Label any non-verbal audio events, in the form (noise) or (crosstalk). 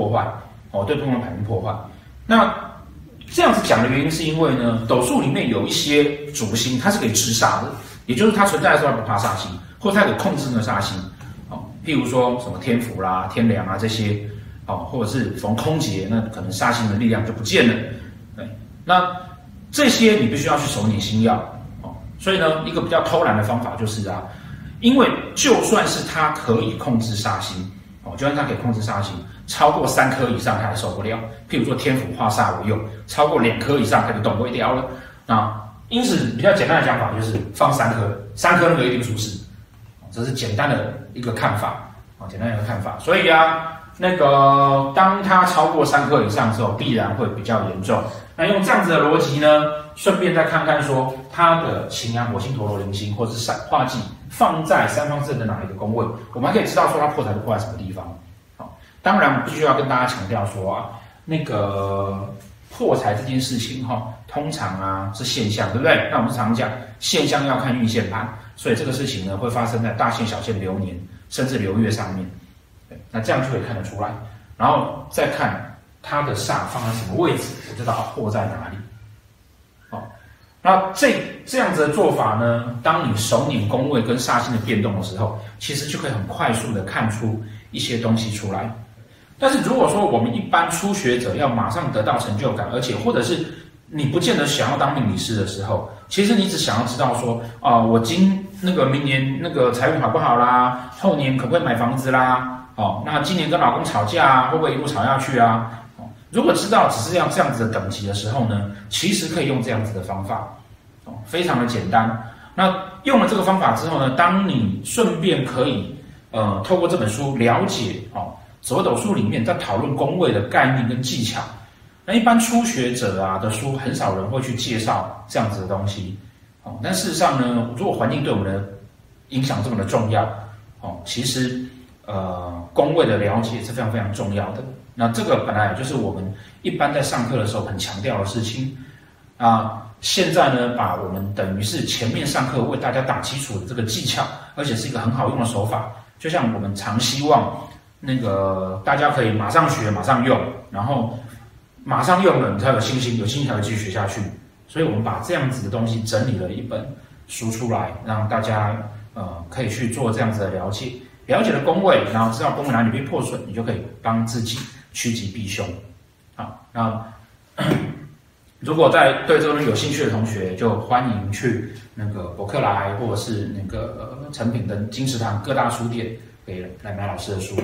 破坏哦，对通龙排兵破坏。那这样子讲的原因是因为呢，斗数里面有一些主星它是可以直杀的，也就是它存在的时候不怕煞星，或它可以控制那煞星哦，譬如说什么天府啦、天梁啊这些哦，或者是逢空劫，那可能煞星的力量就不见了。对，那这些你必须要去守你星曜哦。所以呢，一个比较偷懒的方法就是啊，因为就算是它可以控制煞星哦，就算它可以控制煞星。超过三颗以上，他还受不了。譬如说天府化煞为用，超过两颗以上，他就动不掉了。那因此比较简单的讲法就是放三颗，三颗那个一定出事。这是简单的一个看法啊，简单一个看法。所以啊，那个当它超过三颗以上之后，必然会比较严重。那用这样子的逻辑呢，顺便再看看说它的擎羊、火星、陀罗、铃星，或者是闪化忌放在三方四正的哪一个宫位，我们还可以知道说它破财都破在什么地方。好当然，必须要跟大家强调说啊，那个破财这件事情哈，通常啊是现象，对不对？那我们常常讲现象要看运线盘，所以这个事情呢会发生在大限、小限、流年，甚至流月上面。那这样就可以看得出来，然后再看它的煞放在什么位置，我知道它破在哪里。好，那这这样子的做法呢，当你手拧宫位跟煞星的变动的时候，其实就可以很快速的看出一些东西出来。但是如果说我们一般初学者要马上得到成就感，而且或者是你不见得想要当命理师的时候，其实你只想要知道说啊、我今那个明年那个财运好不好啦，后年可不可以买房子啦？哦，那今年跟老公吵架啊，会不会一路吵下去啊？如果知道只是要这样子的等级的时候呢，其实可以用这样子的方法，哦，非常的简单。那用了这个方法之后呢，当你顺便可以呃透过这本书了解哦。紫微斗数里面在讨论宫位的概念跟技巧，那一般初学者啊的书很少人会去介绍这样子的东西，哦，但事实上呢，如果环境对我们的影响这么的重要，哦，其实呃宫位的了解是非常非常重要的。那这个本来也就是我们一般在上课的时候很强调的事情啊。现在呢，把我们等于是前面上课为大家打基础的这个技巧，而且是一个很好用的手法，就像我们常希望。那个大家可以马上学，马上用，然后马上用了，你才有信心，有信心才会继续学下去。所以，我们把这样子的东西整理了一本书出来，让大家呃可以去做这样子的了解，了解了宫位，然后知道宫位哪里被破损，你就可以帮自己趋吉避凶。好，那 (coughs) 如果在对这个有兴趣的同学，就欢迎去那个博客来或者是那个成品的金石堂各大书店，可以来买老师的书。